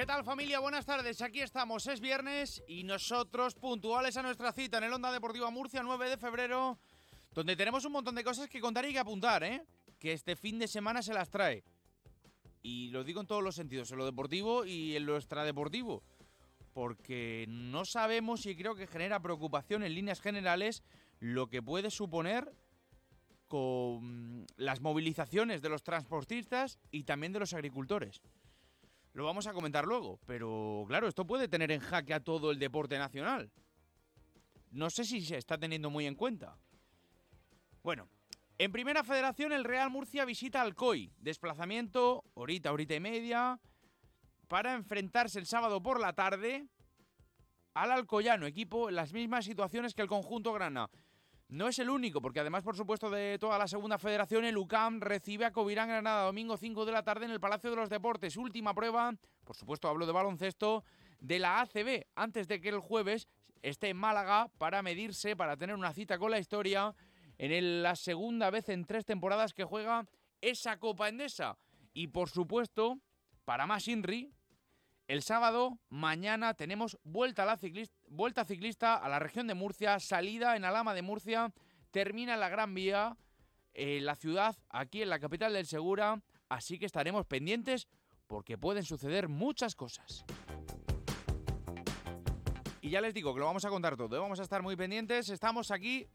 ¿Qué tal familia? Buenas tardes, aquí estamos, es viernes y nosotros puntuales a nuestra cita en el Onda Deportiva Murcia 9 de febrero, donde tenemos un montón de cosas que contar y que apuntar, ¿eh? Que este fin de semana se las trae. Y lo digo en todos los sentidos, en lo deportivo y en lo extradeportivo. Porque no sabemos y creo que genera preocupación en líneas generales lo que puede suponer con las movilizaciones de los transportistas y también de los agricultores. Lo vamos a comentar luego, pero claro, esto puede tener en jaque a todo el deporte nacional. No sé si se está teniendo muy en cuenta. Bueno, en Primera Federación el Real Murcia visita Alcoy. Desplazamiento, horita, horita y media, para enfrentarse el sábado por la tarde al Alcoyano, equipo en las mismas situaciones que el conjunto Grana. No es el único, porque además, por supuesto, de toda la segunda federación, el UCAM recibe a Covirán Granada domingo 5 de la tarde en el Palacio de los Deportes. Última prueba, por supuesto, hablo de baloncesto, de la ACB, antes de que el jueves esté en Málaga para medirse, para tener una cita con la historia en la segunda vez en tres temporadas que juega esa Copa Endesa. Y por supuesto, para más Inri, el sábado, mañana, tenemos vuelta, a la ciclista, vuelta ciclista a la región de Murcia, salida en Alama de Murcia, termina la Gran Vía, en la ciudad, aquí en la capital del Segura, así que estaremos pendientes porque pueden suceder muchas cosas. Y ya les digo que lo vamos a contar todo, ¿eh? vamos a estar muy pendientes, estamos aquí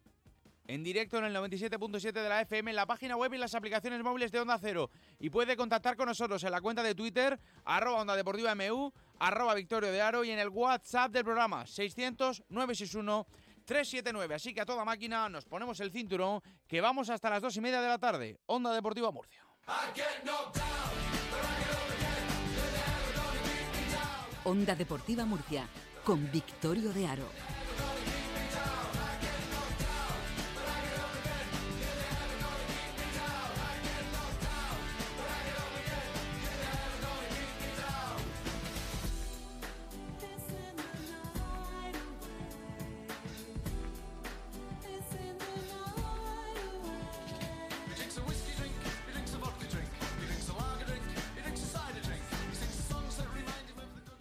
en directo en el 97.7 de la FM, en la página web y las aplicaciones móviles de Onda Cero. Y puede contactar con nosotros en la cuenta de Twitter, arroba Onda Deportiva MU, arroba Victorio de Aro y en el WhatsApp del programa 600-961. 379. Así que a toda máquina nos ponemos el cinturón que vamos hasta las dos y media de la tarde. Onda Deportiva Murcia. Onda Deportiva Murcia con Victorio de Aro.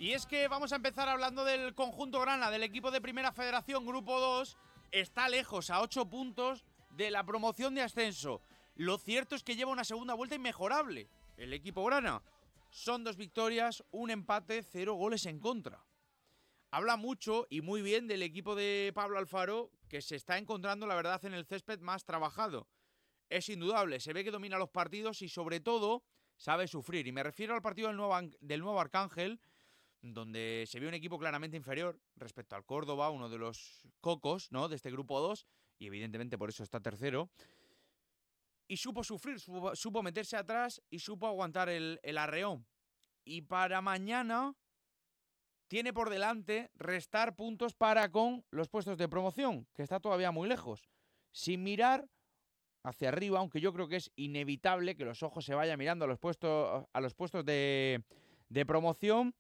Y es que vamos a empezar hablando del conjunto Grana, del equipo de Primera Federación, Grupo 2. Está lejos, a 8 puntos de la promoción de ascenso. Lo cierto es que lleva una segunda vuelta inmejorable. El equipo Grana. Son dos victorias, un empate, cero goles en contra. Habla mucho y muy bien del equipo de Pablo Alfaro, que se está encontrando, la verdad, en el césped más trabajado. Es indudable, se ve que domina los partidos y sobre todo sabe sufrir. Y me refiero al partido del nuevo, del nuevo Arcángel, donde se vio un equipo claramente inferior respecto al Córdoba, uno de los cocos ¿no? de este grupo 2, y evidentemente por eso está tercero. Y supo sufrir, supo, meterse atrás y supo aguantar el, el arreón. Y para mañana tiene por delante restar puntos para con los puestos de promoción, que está todavía muy lejos. Sin mirar hacia arriba, aunque yo creo que es inevitable que los ojos se vayan mirando a los puestos, a los puestos de, de promoción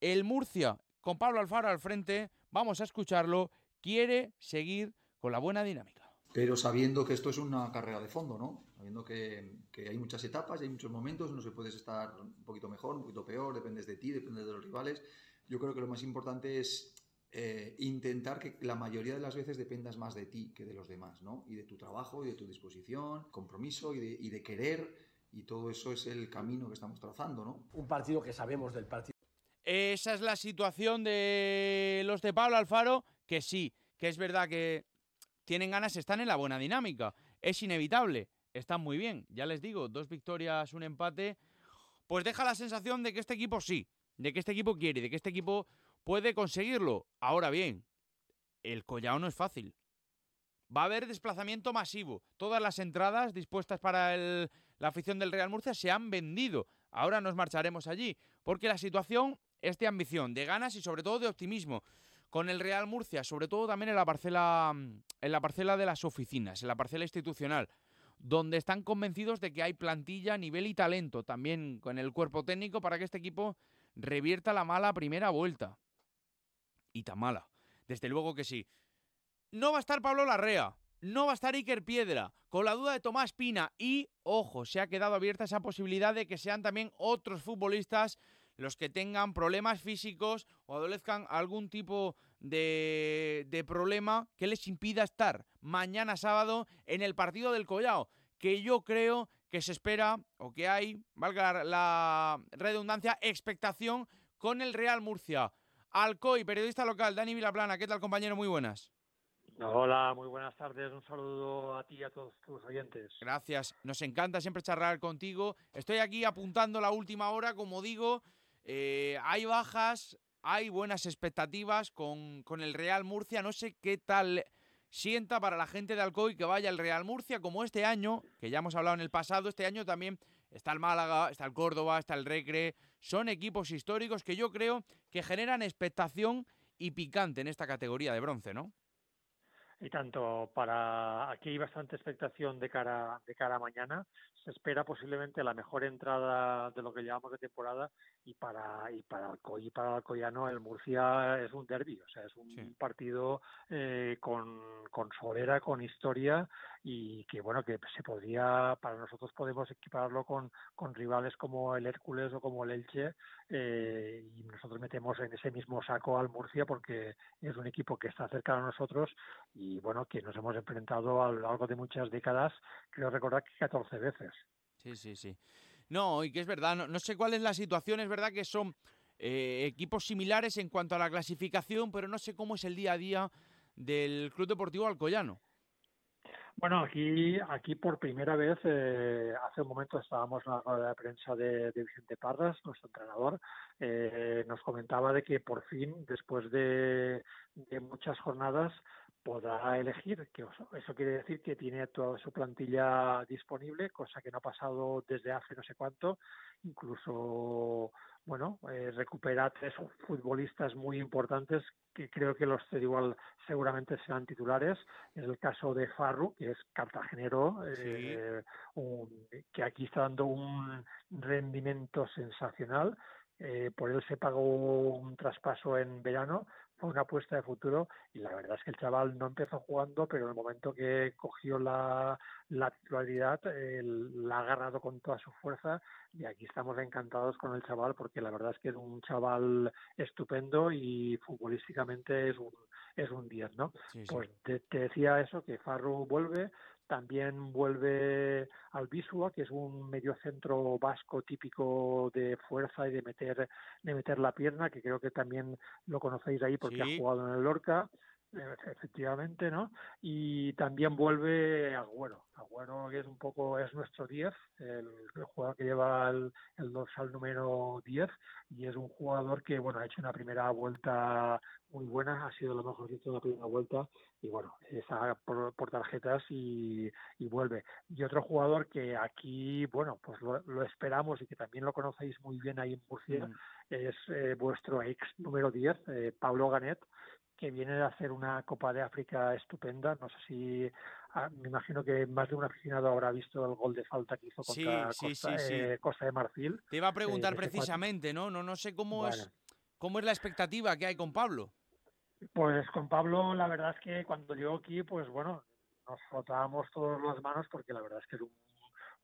el Murcia, con Pablo Alfaro al frente, vamos a escucharlo, quiere seguir con la buena dinámica. Pero sabiendo que esto es una carrera de fondo, ¿no? Sabiendo que, hay muchas etapas, hay muchos momentos, no se puedes estar un poquito mejor, un poquito peor, dependes de ti, dependes de los rivales. Yo creo que lo más importante es eh, intentar que la mayoría de las veces dependas más de ti que de los demás, ¿no? Y de tu trabajo y de tu disposición, compromiso y de, y de querer, y todo eso es el camino que estamos trazando, ¿no? Un partido que sabemos del partido esa es la situación de los de Pablo Alfaro, que sí, que es verdad que tienen ganas, están en la buena dinámica. Es inevitable, están muy bien. Ya les digo, dos victorias, un empate, pues deja la sensación de que este equipo sí, de que este equipo quiere, de que este equipo puede conseguirlo. Ahora bien, el collao no es fácil. Va a haber desplazamiento masivo. Todas las entradas dispuestas para la afición del Real Murcia se han vendido. Ahora nos marcharemos allí, porque la situación es de ambición, de ganas y sobre todo de optimismo. Con el Real Murcia, sobre todo también en la parcela, mm, en la parcela de las oficinas, en la parcela institucional, donde están convencidos de que hay plantilla, nivel y talento, también con el cuerpo técnico para que este equipo revierta la mala primera vuelta. Y tan mala. Desde luego que sí. No va a estar Pablo Larrea, no va a estar Iker Piedra, con la duda de Tomás Pina y, ojo, se ha quedado abierta esa posibilidad de que sean también otros futbolistas los que tengan problemas físicos o adolezcan algún tipo de, de problema que les impida estar mañana sábado en el partido del Collao, que yo creo que se espera o que hay, valga la redundancia, expectación con el Real Murcia. Alcoy, periodista local, Dani Vilaplana, ¿qué tal compañero? Muy buenas. Hola, muy buenas tardes. Un saludo a ti y a todos tus oyentes. Gracias. Nos encanta siempre charlar contigo. Estoy aquí apuntando la última hora, como digo. Eh, hay bajas, hay buenas expectativas con, con, el Real Murcia. No sé qué tal sienta para la gente de Alcoy que vaya al Real Murcia, como este año, que ya hemos hablado en el pasado, este año también está el Málaga, está el Córdoba, está el Recre. Son equipos históricos que yo creo que generan expectación y picante en esta categoría de bronce, ¿no? y tanto para aquí hay bastante expectación de cara de cara a mañana se espera posiblemente la mejor entrada de lo que llevamos de temporada y para y para Alcoy y para Alcoyano el Murcia es un derbi o sea es un sí. partido eh, con con solera con historia y que bueno que se podría para nosotros podemos equiparlo con con rivales como el Hércules o como el Elche eh, y nosotros metemos en ese mismo saco al Murcia porque es un equipo que está cerca de nosotros y bueno, que nos hemos enfrentado a lo largo de muchas décadas, creo recordar que 14 veces. Sí, sí, sí. No, y que es verdad, no, no sé cuál es la situación, es verdad que son eh, equipos similares en cuanto a la clasificación, pero no sé cómo es el día a día del Club Deportivo Alcoyano. Bueno, aquí, aquí por primera vez, eh, hace un momento estábamos en la rueda de prensa de, de Vicente Parras, nuestro entrenador, eh, nos comentaba de que por fin, después de, de muchas jornadas, podrá elegir, que eso quiere decir que tiene toda su plantilla disponible, cosa que no ha pasado desde hace no sé cuánto, incluso bueno, eh, recupera tres futbolistas muy importantes que creo que los igual seguramente serán titulares. Es el caso de Farru, que es cartagenero, eh, un, que aquí está dando un rendimiento sensacional. Eh, por él se pagó un traspaso en verano, una apuesta de futuro y la verdad es que el chaval no empezó jugando, pero en el momento que cogió la, la titularidad eh, la ha agarrado con toda su fuerza y aquí estamos encantados con el chaval porque la verdad es que es un chaval estupendo y futbolísticamente es un es un 10, ¿no? Sí, sí. Pues te, te, decía eso, que Farru vuelve, también vuelve al Bisua, que es un mediocentro vasco típico de fuerza y de meter, de meter la pierna, que creo que también lo conocéis ahí porque sí. ha jugado en el Lorca efectivamente, ¿no? Y también vuelve Agüero, Agüero que es un poco, es nuestro 10, el, el jugador que lleva el, el, dorsal número 10 y es un jugador que, bueno, ha hecho una primera vuelta muy buena, ha sido lo mejor de la primera vuelta y bueno, está por, por tarjetas y, y, vuelve. Y otro jugador que aquí, bueno, pues lo, lo, esperamos y que también lo conocéis muy bien ahí en Murcia, mm. es eh, vuestro ex número 10, eh, Pablo Ganet, que viene de hacer una Copa de África estupenda. No sé si ah, me imagino que más de un aficionado habrá visto el gol de falta que hizo contra sí, Costa, sí, sí, eh, Costa, de Marfil. Te iba a preguntar eh, precisamente, ¿no? No no sé cómo bueno. es cómo es la expectativa que hay con Pablo. Pues con Pablo la verdad es que cuando llegó aquí, pues bueno, nos frotábamos todas las manos porque la verdad es que es un,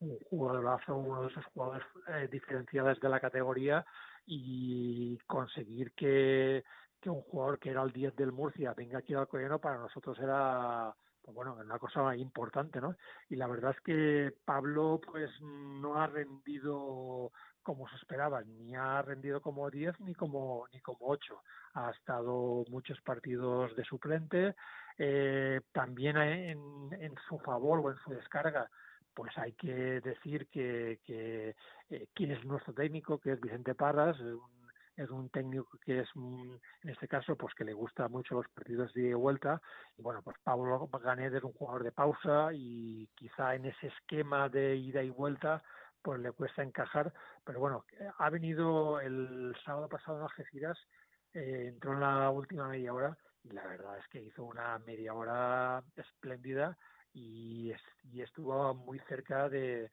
un jugadorazo, uno de esos jugadores eh, diferenciales de la categoría y conseguir que que un jugador que era el 10 del Murcia venga aquí al Alcoyano para nosotros era pues bueno, una cosa importante, ¿no? Y la verdad es que Pablo pues no ha rendido como se esperaba, ni ha rendido como 10 ni como ni como 8. Ha estado muchos partidos de suplente, eh, también en, en su favor o en su descarga pues hay que decir que, que eh, quién es nuestro técnico, que es Vicente Parras, un es un técnico que es, en este caso, pues que le gusta mucho los partidos de vuelta. Y bueno, pues Pablo Ganet es un jugador de pausa y quizá en ese esquema de ida y vuelta pues le cuesta encajar. Pero bueno, ha venido el sábado pasado en Algeciras, eh, entró en la última media hora y la verdad es que hizo una media hora espléndida y, y estuvo muy cerca de,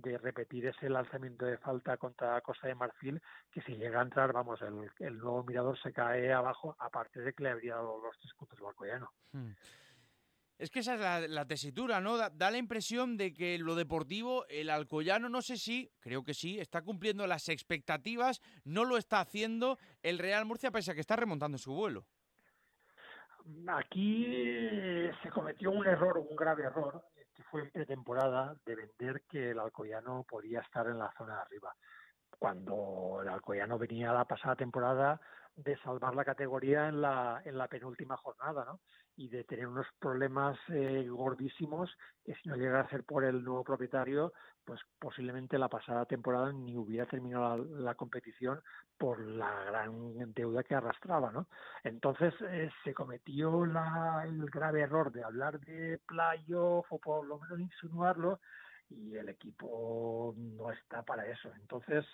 de repetir ese lanzamiento de falta contra Costa de Marfil, que si llega a entrar, vamos, el, el nuevo mirador se cae abajo, aparte de que le habría dado los tres puntos al Alcoyano. Hmm. Es que esa es la, tesitura, ¿no? Da, la impresión de que lo deportivo, el Alcoyano, no sé si, creo que sí, está cumpliendo las expectativas, no lo está haciendo el Real Murcia, pese a que está remontando su vuelo. Aquí se cometió un error, un grave error, fue en pretemporada, de vender que el Alcoyano podía estar en la zona de arriba. Cuando el Alcoyano venía la pasada temporada de salvar la categoría en la, en la penúltima jornada, ¿no? Y de tener unos problemas eh, gordísimos que si no llega a ser por el nuevo propietario, pues posiblemente la pasada temporada ni hubiera terminado la, competición por la gran deuda que arrastraba, ¿no? Entonces eh, se cometió la, el grave error de hablar de playoff o por lo menos insinuarlo y el equipo no está para eso. Entonces,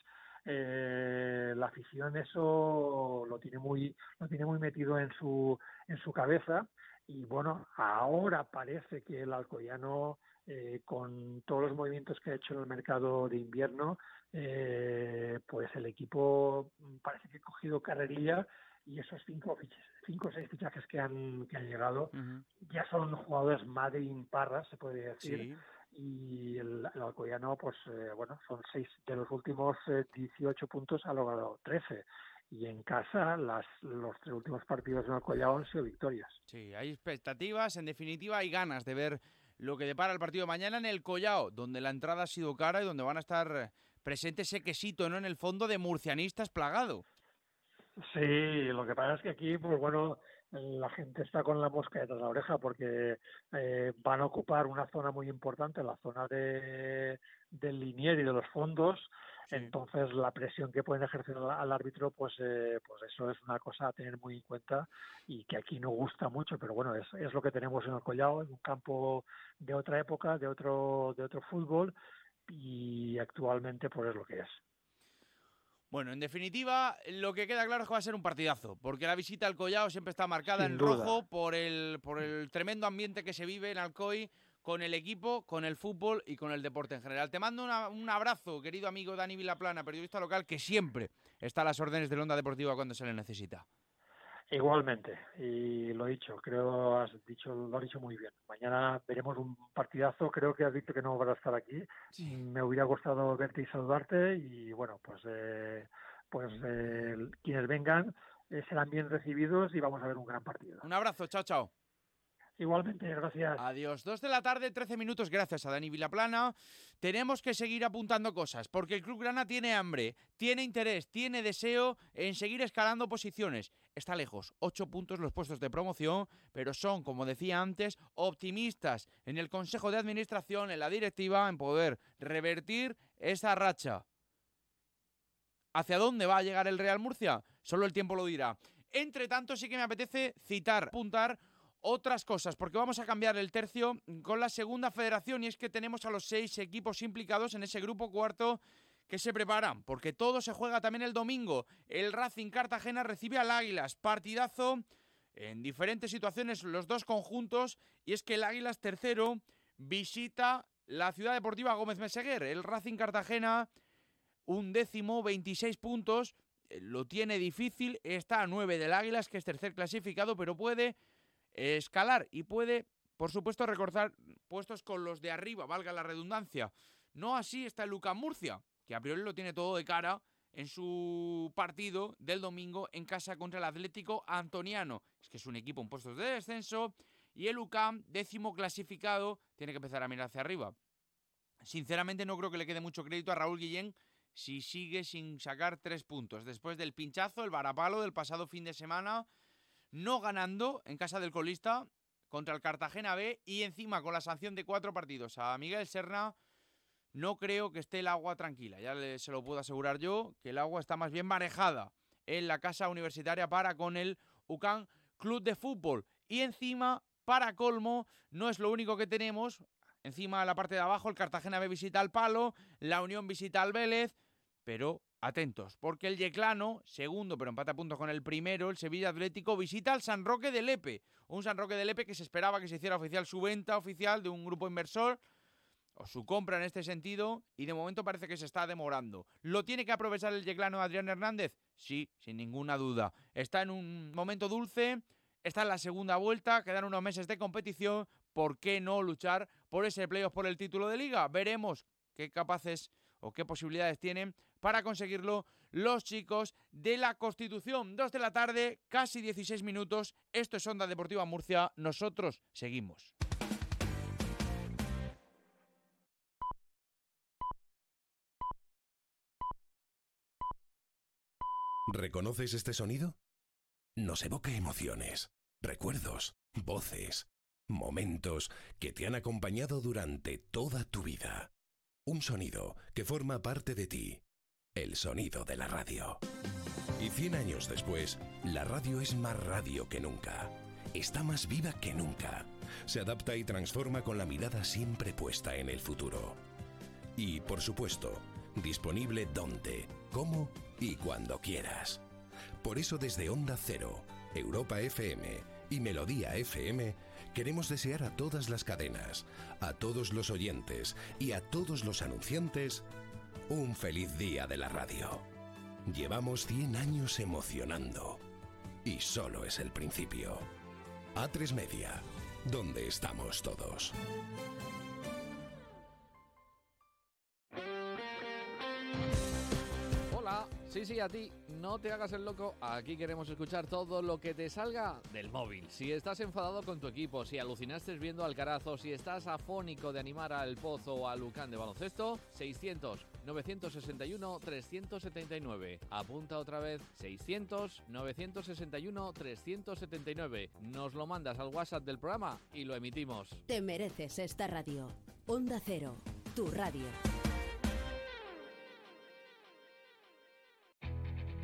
eh, la afición eso lo tiene muy lo tiene muy metido en su en su cabeza y bueno ahora parece que el Alcoyano eh, con todos los movimientos que ha hecho en el mercado de invierno eh, pues el equipo parece que ha cogido carrerilla y esos cinco cinco o seis fichajes que han que han llegado ya son jugadores madre imparras se podría decir y el, el Alcoyano, pues eh, bueno, son seis de los últimos 18 eh, puntos, ha logrado 13 y en casa las, los tres últimos partidos en Alcoyano han sido victorias. Sí, hay expectativas, en definitiva hay ganas de ver lo que depara el partido mañana en el Collao, donde la entrada ha sido cara y donde van a estar presentes ese quesito, ¿no? En el fondo de murcianistas plagado. Sí, lo que pasa es que aquí, pues bueno, la gente está con la mosca detrás de la oreja porque eh, van a ocupar una zona muy importante, la zona de, del linier y de los fondos. Entonces, la presión que pueden ejercer al, árbitro, pues, eh, pues eso es una cosa a tener muy en cuenta y que aquí no gusta mucho, pero bueno, es, es lo que tenemos en el Collao, en un campo de otra época, de otro, de otro fútbol y actualmente pues es lo que es. Bueno, en definitiva, lo que queda claro es que va a ser un partidazo, porque la visita al Collao siempre está marcada en rojo por el, por el tremendo ambiente que se vive en Alcoy con el equipo, con el fútbol y con el deporte en general. Te mando un abrazo, querido amigo Dani Vilaplana, periodista local, que siempre está a las órdenes de la Onda Deportiva cuando se le necesita. Igualmente, y lo he dicho, creo has dicho, lo has dicho muy bien. Mañana veremos un partidazo, creo que has dicho que no vas a estar aquí. Me hubiera gustado verte y saludarte y bueno, pues eh, pues eh, quienes vengan eh, serán bien recibidos y vamos a ver un gran partido. Un abrazo, chao, chao. Igualmente, gracias. Adiós. Dos de la tarde, 13 minutos, gracias a Dani Vilaplana. Tenemos que seguir apuntando cosas, porque el Club Grana tiene hambre, tiene interés, tiene deseo en seguir escalando posiciones. Está lejos, ocho puntos los puestos de promoción, pero son, como decía antes, optimistas en el Consejo de Administración, en la directiva, en poder revertir esa racha. ¿Hacia dónde va a llegar el Real Murcia? Solo el tiempo lo dirá. Entre tanto, sí que me apetece citar, apuntar otras cosas, porque vamos a cambiar el tercio con la segunda federación y es que tenemos a los seis equipos implicados en ese grupo cuarto que se preparan, porque todo se juega también el domingo. El Racing Cartagena recibe al Águilas, partidazo en diferentes situaciones los dos conjuntos y es que el Águilas tercero visita la ciudad deportiva Gómez Meseguer, el Racing Cartagena un décimo, 26 puntos, eh, lo tiene difícil, está a 9 del Águilas que es tercer clasificado, pero puede escalar y puede, por supuesto, recortar puestos con los de arriba, valga la redundancia. No así está Luca Murcia, que a priori lo tiene todo de cara en su partido del domingo en casa contra el Atlético Antoniano. Es que es un equipo en puestos de descenso y el UCAM, décimo clasificado, tiene que empezar a mirar hacia arriba. Sinceramente no creo que le quede mucho crédito a Raúl Guillén si sigue sin sacar tres puntos. Después del pinchazo, el varapalo del pasado fin de semana, no ganando en casa del colista contra el Cartagena B y encima con la sanción de cuatro partidos a Miguel Serna, no creo que esté el agua tranquila. Ya se lo puedo asegurar yo, que el agua está más bien marejada en la casa universitaria para con el UCAN Club de Fútbol. Y encima, para colmo, no es lo único que tenemos. Encima, a la parte de abajo, el Cartagena B visita al Palo, la Unión visita al Vélez, pero atentos, porque el Yeclano, segundo pero empata puntos con el primero, el Sevilla Atlético, visita al San Roque de Lepe. Un San Roque de Lepe que se esperaba que se hiciera oficial su venta oficial de un grupo inversor o su compra en este sentido y de momento parece que se está demorando. ¿Lo tiene que aprovechar el Yeclano Adrián Hernández? Sí, sin ninguna duda. Está en un momento dulce, está en la segunda vuelta, quedan unos meses de competición, ¿por qué no luchar por ese playoff por el título de liga? Veremos qué capaces o qué posibilidades tienen para conseguirlo los chicos de la Constitución. Dos de la tarde, casi 16 minutos. Esto es Onda Deportiva Murcia. Nosotros seguimos. ¿Reconoces este sonido? Nos evoca emociones, recuerdos, voces, momentos que te han acompañado durante toda tu vida. Un sonido que forma parte de ti. El sonido de la radio. Y 100 años después, la radio es más radio que nunca. Está más viva que nunca. Se adapta y transforma con la mirada siempre puesta en el futuro. Y, por supuesto, disponible donde, cómo y cuando quieras. Por eso desde Onda Cero, Europa FM y Melodía FM queremos desear a todas las cadenas, a todos los oyentes y a todos los anunciantes un feliz día de la radio. Llevamos 100 años emocionando y solo es el principio. A3 Media, donde estamos todos. Sí, sí, a ti. No te hagas el loco. Aquí queremos escuchar todo lo que te salga del móvil. Si estás enfadado con tu equipo, si alucinaste viendo al carazo, si estás afónico de animar al Pozo o a Lucán de baloncesto, 600 961 379. Apunta otra vez 600 961 379. Nos lo mandas al WhatsApp del programa y lo emitimos. Te mereces esta radio. Onda Cero, tu radio.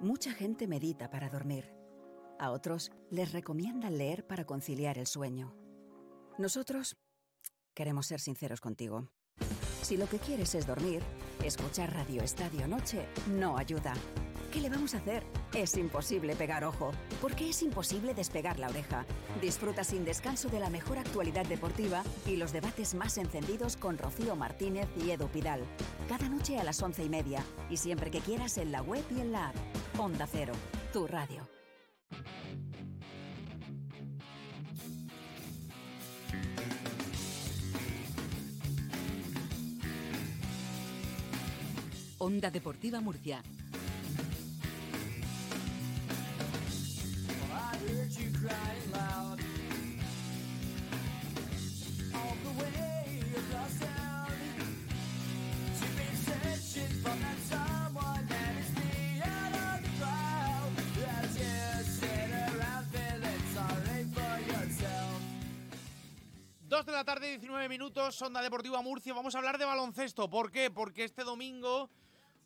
Mucha gente medita para dormir. A otros les recomiendan leer para conciliar el sueño. Nosotros queremos ser sinceros contigo. Si lo que quieres es dormir, escuchar Radio Estadio Noche no ayuda. ¿Qué le vamos a hacer? Es imposible pegar ojo, porque es imposible despegar la oreja. Disfruta sin descanso de la mejor actualidad deportiva y los debates más encendidos con Rocío Martínez y Edu Pidal. Cada noche a las once y media y siempre que quieras en la web y en la app. Onda Cero, tu radio. Onda Deportiva Murcia. Dos de la tarde, 19 minutos, Onda Deportiva Murcia. Vamos a hablar de baloncesto. ¿Por qué? Porque este domingo,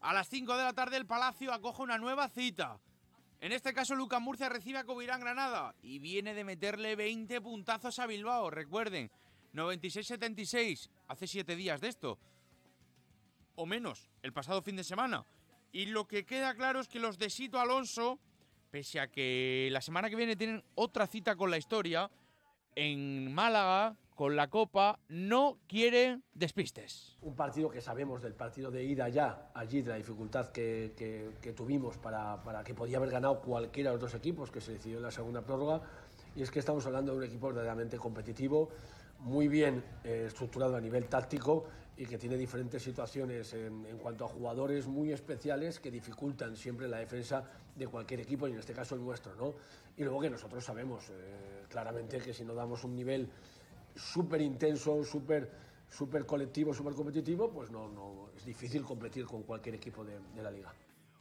a las 5 de la tarde, el Palacio acoge una nueva cita. En este caso, Lucas Murcia recibe a Covirán Granada y viene de meterle 20 puntazos a Bilbao. Recuerden, 96-76, hace 7 días de esto. O menos, el pasado fin de semana. Y lo que queda claro es que los de Sito Alonso, pese a que la semana que viene tienen otra cita con la historia, en Málaga, con la Copa, no quieren despistes. Un partido que sabemos del partido de ida ya, allí, de la dificultad que, que- que tuvimos para, para que podía haber ganado cualquiera de los dos equipos que se decidió en la segunda prórroga. Y es que estamos hablando de un equipo verdaderamente competitivo, muy bien eh, estructurado a nivel táctico y que tiene diferentes situaciones en, en cuanto a jugadores muy especiales que dificultan siempre la defensa de cualquier equipo y en este caso el nuestro. ¿no? Y luego que nosotros sabemos eh, claramente que si no damos un nivel súper intenso, súper súper colectivo, súper competitivo, pues no, no, es difícil competir con cualquier equipo de, la liga.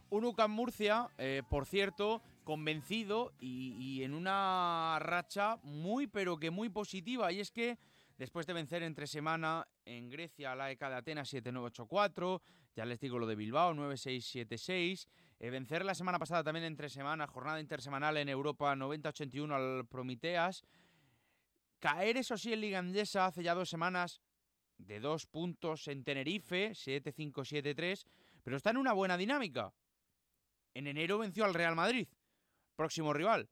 Un UCAM Murcia, eh, por cierto, convencido y, en una racha muy, pero que muy positiva. Y es que después de vencer entre semana en Grecia la ECA de Atenas 7984, ya les digo lo de Bilbao 9676, eh, vencer la semana pasada también entre semana, jornada intersemanal en Europa 9081 al Prometeas. Caer, eso sí, en Liga Andesa hace ya dos semanas de dos puntos en Tenerife, 7-5-7-3, pero está en una buena dinámica. En enero venció al Real Madrid, próximo rival.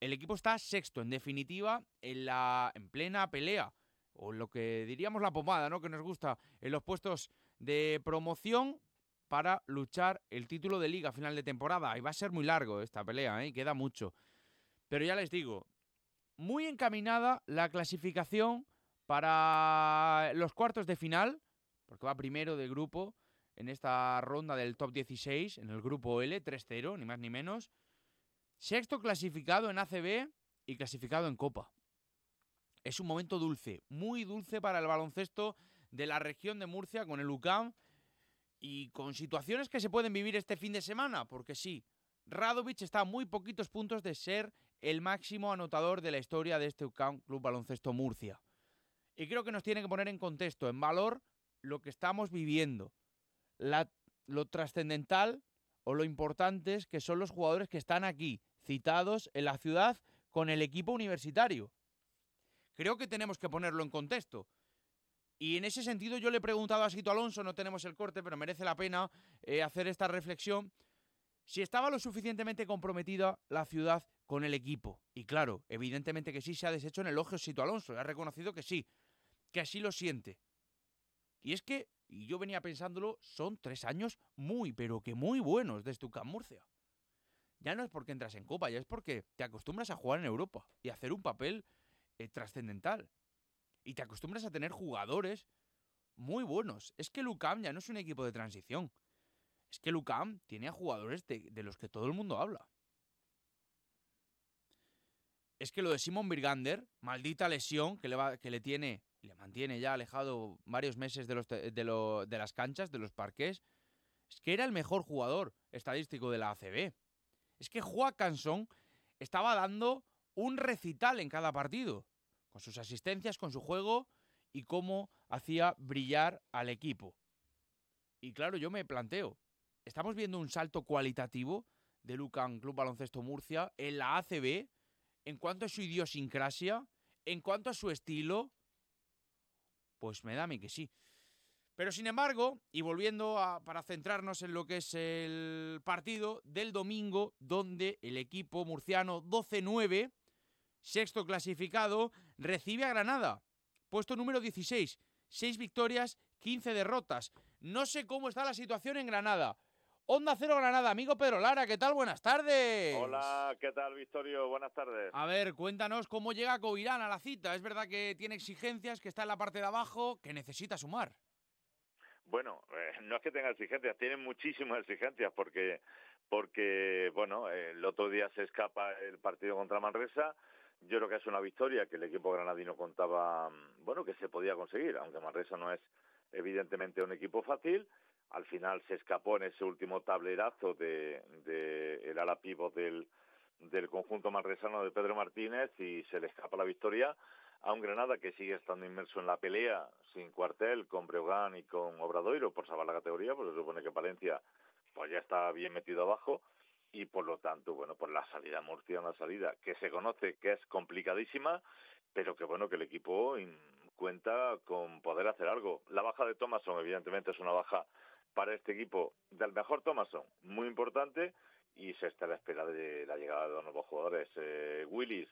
El equipo está sexto, en definitiva, en, la, en plena pelea, o lo que diríamos la pomada, ¿no? Que nos gusta, en los puestos de promoción para luchar el título de liga a final de temporada. Y va a ser muy largo esta pelea, ¿eh? queda mucho. Pero ya les digo, muy encaminada la clasificación para los cuartos de final, porque va primero de grupo en esta ronda del top 16, en el grupo L, 3-0, ni más ni menos. Sexto clasificado en ACB y clasificado en Copa. Es un momento dulce, muy dulce para el baloncesto de la región de Murcia con el UCAM y con situaciones que se pueden vivir este fin de semana, porque sí, Radovic está a muy poquitos puntos de ser el máximo anotador de la historia de este Club Baloncesto Murcia. Y creo que nos tiene que poner en contexto, en valor, lo que estamos viviendo, lo trascendental o lo importante que son los jugadores que están aquí, citados en la ciudad con el equipo universitario. Creo que tenemos que ponerlo en contexto. Y en ese sentido yo le he preguntado a Sito Alonso, no tenemos el corte, pero merece la pena eh, hacer esta reflexión, si estaba lo suficientemente comprometida la ciudad con el equipo. Y claro, evidentemente que sí se ha deshecho en elogio Sito Alonso, ha reconocido que sí, que así lo siente. Y es que, y yo venía pensándolo, son tres años muy, pero que muy buenos de Stuttgart Murcia. Ya no es porque entras en Copa, ya es porque te acostumbras a jugar en Europa y a hacer un papel eh, trascendental. Y te acostumbras a tener jugadores muy buenos. Es que Lucam ya no es un equipo de transición. Es que Lucam tiene a jugadores de, los que todo el mundo habla. Es que lo de Simon Birgander, maldita lesión que le, va, que le tiene, le mantiene ya alejado varios meses de, las canchas, de los parques, es que era el mejor jugador estadístico de la ACB. Es que Juan estaba dando un recital en cada partido con sus asistencias, con su juego y cómo hacía brillar al equipo. Y claro, yo me planteo, ¿estamos viendo un salto cualitativo de Lucan Club Baloncesto Murcia en la ACB en cuanto a su idiosincrasia, en cuanto a su estilo? Pues me da que sí. Pero sin embargo, y volviendo a, para centrarnos en lo que es el partido del domingo, donde el equipo murciano 12-9 sexto clasificado, recibe a Granada, puesto número 16, 6 victorias, 15 derrotas. No sé cómo está la situación en Granada. Onda Cero Granada, amigo Pedro Lara, ¿qué tal? Buenas tardes. Hola, ¿qué tal, Victorio? Buenas tardes. A ver, cuéntanos cómo llega Covirán a la cita. Es verdad que tiene exigencias, que está en la parte de abajo, que necesita sumar. Bueno, eh, no es que tenga exigencias, tiene muchísimas exigencias porque, porque, bueno, el otro día se escapa el partido contra Manresa, yo creo que es una victoria que el equipo granadino contaba, mm, bueno, que se podía conseguir, aunque Manresa no es evidentemente un equipo fácil. Al final se escapó en ese último tablerazo de, de el ala pívot del, del conjunto manresano de Pedro Martínez y se le escapa la victoria a un Granada que sigue estando inmerso en la pelea sin cuartel con Breogán y con Obradoiro por salvar la categoría, pues se supone que Palencia pues ya está bien metido abajo y por lo tanto, bueno, por la salida Murcia, una salida que se conoce que es complicadísima, pero que bueno, que el equipo cuenta con poder hacer algo. La baja de Thomason, evidentemente, es una baja para este equipo del mejor Thomason, muy importante, y se está a la espera de la llegada de dos nuevos jugadores. Eh, Willis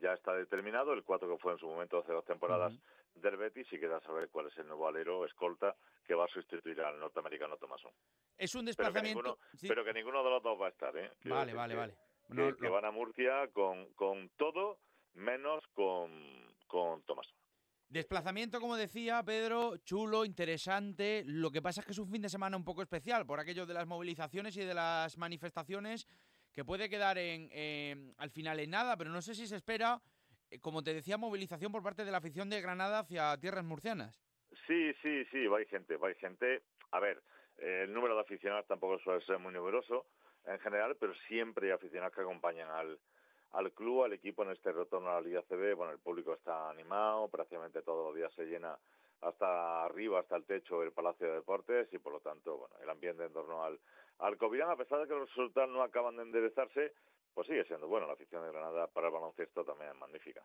ya está determinado, el cuatro que fue en su momento hace dos temporadas del Betis, y queda saber cuál es el nuevo alero escolta que va a sustituir al norteamericano Thomason. Es un desplazamiento. Pero que, ninguno, de los dos va a estar, ¿eh? vale, vale, vale. que, van a Murcia con, con todo menos con, con Thomason. Desplazamiento, como decía Pedro, chulo, interesante. Lo que pasa es que es un fin de semana un poco especial por aquello de las movilizaciones y de las manifestaciones que puede quedar en, al final en nada, pero no sé si se espera, eh, como te decía, movilización por parte de la afición de Granada hacia tierras murcianas. Sí, sí, sí, va gente, va gente. A ver, el número de aficionados tampoco suele ser muy numeroso en general, pero siempre hay aficionados que acompañan al, al club, al equipo en este retorno a la Liga CB. Bueno, el público está animado, prácticamente todos los días se llena hasta arriba, hasta el techo el Palacio de Deportes y por lo tanto, bueno, el ambiente en torno al, al Covirán, a pesar de que los resultados no acaban de enderezarse, pues sigue siendo bueno. La afición de Granada para el baloncesto también es magnífica.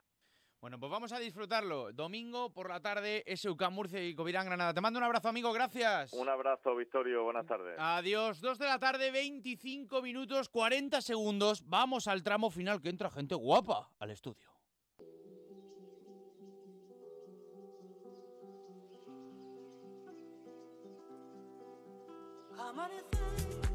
Bueno, pues vamos a disfrutarlo. Domingo por la tarde, SUK Murcia y Covirán Granada. Te mando un abrazo, amigo, gracias. Un abrazo, Victorio, buenas tardes. Adiós, 2 de la tarde, 25 minutos, 40 segundos. Vamos al tramo final que entra gente guapa al estudio. y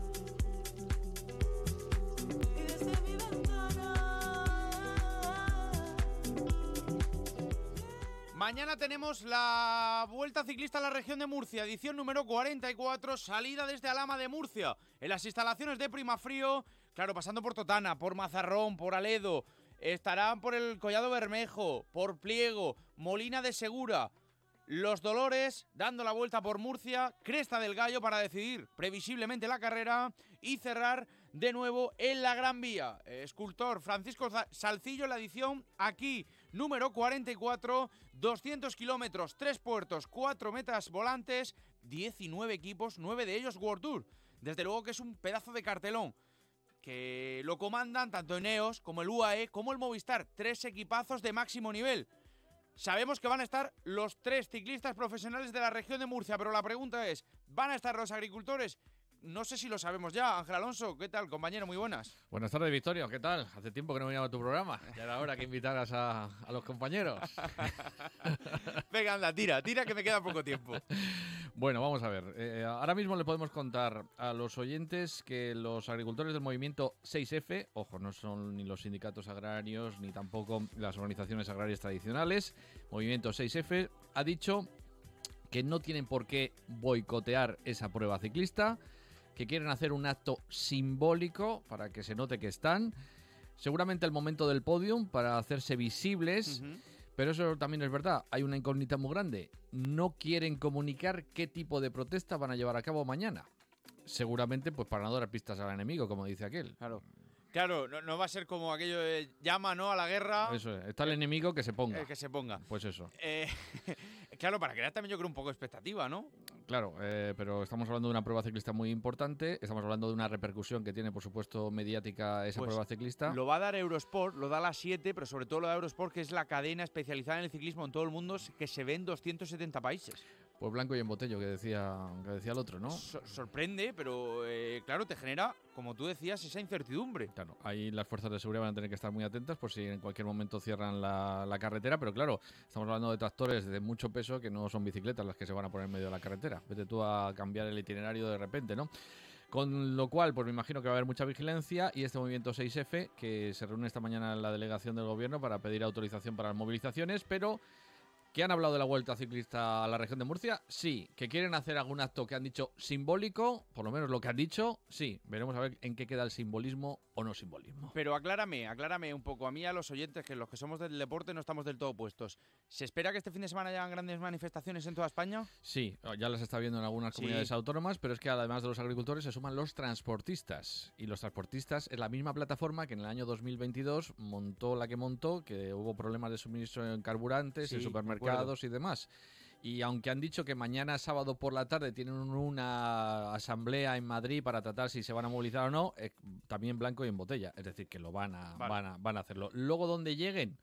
Mañana tenemos la Vuelta Ciclista a la región de Murcia, edición número 44, salida desde Alama de Murcia, en las instalaciones de Primafrío, claro, pasando por Totana, por Mazarrón, por Aledo, estarán por el Collado Bermejo, por Pliego, Molina de Segura, Los Dolores, dando la vuelta por Murcia, Cresta del Gallo para decidir previsiblemente la carrera y cerrar de nuevo en la Gran Vía. Escultor Francisco Salcillo, la edición aquí, número 44, 200 kilómetros, 3 puertos, 4 metas volantes, 19 equipos, 9 de ellos World Tour. Desde luego que es un pedazo de cartelón que lo comandan tanto Eneos como el UAE como el Movistar, tres equipazos de máximo nivel. Sabemos que van a estar los tres ciclistas profesionales de la región de Murcia, pero la pregunta es, ¿van a estar los agricultores? No sé si lo sabemos ya. Ángel Alonso, ¿qué tal, compañero? Muy buenas. Buenas tardes, Victorio. ¿Qué tal? Hace tiempo que no venía a tu programa. Ya era hora que invitaras a, a los compañeros. Venga, anda, tira, tira que me queda poco tiempo. Bueno, vamos a ver. Eh, ahora mismo le podemos contar a los oyentes que los agricultores del movimiento 6F, ojo, no son ni los sindicatos agrarios ni tampoco las organizaciones agrarias tradicionales, movimiento 6F ha dicho que no tienen por qué boicotear esa prueba ciclista, que quieren hacer un acto simbólico para que se note que están. Seguramente el momento del podium para hacerse visibles. Pero eso también es verdad, hay una incógnita muy grande. No quieren comunicar qué tipo de protesta van a llevar a cabo mañana. Seguramente pues para no dar pistas al enemigo, como dice aquel. Claro. Claro, no, no va a ser como aquello de llama, ¿no? A la guerra. Eso es, está el enemigo que se ponga. eh, que se ponga. Pues eso. Eh, claro, para crear también yo creo un poco de expectativa, ¿no? Claro, eh, pero estamos hablando de una prueba ciclista muy importante, estamos hablando de una repercusión que tiene, por supuesto, mediática esa Pues, prueba ciclista. Lo va a dar Eurosport, lo da a las 7, pero sobre todo lo da Eurosport, que es la cadena especializada en el ciclismo en todo el mundo, que se ve en 270 países. Pues blanco y en botello, que decía, que decía el otro, ¿no? So- sorprende, pero eh, claro, te genera, como tú decías, esa incertidumbre. Claro, ahí las fuerzas de seguridad van a tener que estar muy atentas por si en cualquier momento cierran la, la carretera, pero claro, estamos hablando de tractores de mucho peso que no son bicicletas las que se van a poner en medio de la carretera. Vete tú a cambiar el itinerario de repente, ¿no? Con lo cual, pues me imagino que va a haber mucha vigilancia y este movimiento 6F, que se reúne esta mañana en la delegación del gobierno para pedir autorización para las movilizaciones, pero ¿Que han hablado de la vuelta ciclista a la región de Murcia? Sí. ¿Que quieren hacer algún acto que han dicho simbólico? Por lo menos lo que han dicho, sí. Veremos a ver en qué queda el simbolismo o no simbolismo. Pero aclárame, aclárame un poco a mí, a los oyentes, que los que somos del deporte no estamos del todo puestos. ¿Se espera que este fin de semana hayan grandes manifestaciones en toda España? Sí, ya las está viendo en algunas Sí. comunidades autónomas, pero es que además de los agricultores se suman los transportistas. Y los transportistas es la misma plataforma que en el año 2022 montó la que montó, que hubo problemas de suministro en carburantes, Sí, en y demás. Y aunque han dicho que mañana sábado por la tarde tienen una asamblea en Madrid para tratar si se van a movilizar o no, eh, también blanco y en botella. Es decir, que lo van a, Vale. van a, van a hacerlo. Luego, donde lleguen,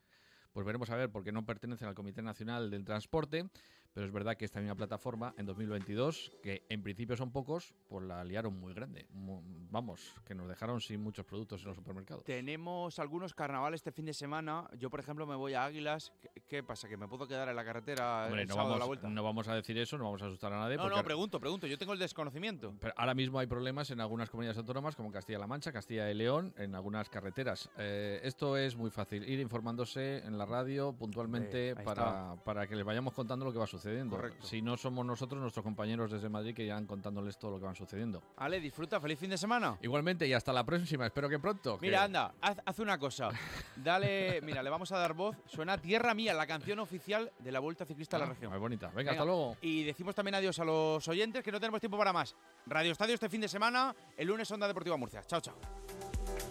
pues veremos a ver, porque no pertenecen al Comité Nacional del Transporte, pero es verdad que esta misma plataforma en 2022, que en principio son pocos, pues la liaron muy grande. Vamos, que nos dejaron sin muchos productos en los supermercados. Tenemos algunos carnavales este fin de semana. Yo, por ejemplo, me voy a Águilas. ¿Qué, qué pasa? ¿Que me puedo quedar en la carretera Hombre, el no sábado a la vamos, vuelta? no vamos a decir eso, no vamos a asustar a nadie. No, porque no, pregunto, pregunto. Yo tengo el desconocimiento. Pero ahora mismo hay problemas en algunas comunidades autónomas como Castilla-La Mancha, Castilla y León, en algunas carreteras. Eh, esto es muy fácil, ir informándose en la radio puntualmente para, para que les vayamos contando lo que va sucediendo. Correcto. Si no somos nosotros, nuestros compañeros desde Madrid que irán contándoles todo lo que va sucediendo. Ale, disfruta. Feliz fin de semana. Igualmente, y hasta la próxima, espero que pronto. que- Mira, anda, haz, haz una cosa. Dale, mira, le vamos a dar voz. Suena Tierra Mía, la canción oficial de la Vuelta Ciclista a la Ah, Región. muy bonita. Venga, hasta luego. Y decimos también adiós a los oyentes, que no tenemos tiempo para más. Radio Estadio este fin de semana, el lunes Onda Deportiva Murcia. Chao, chao.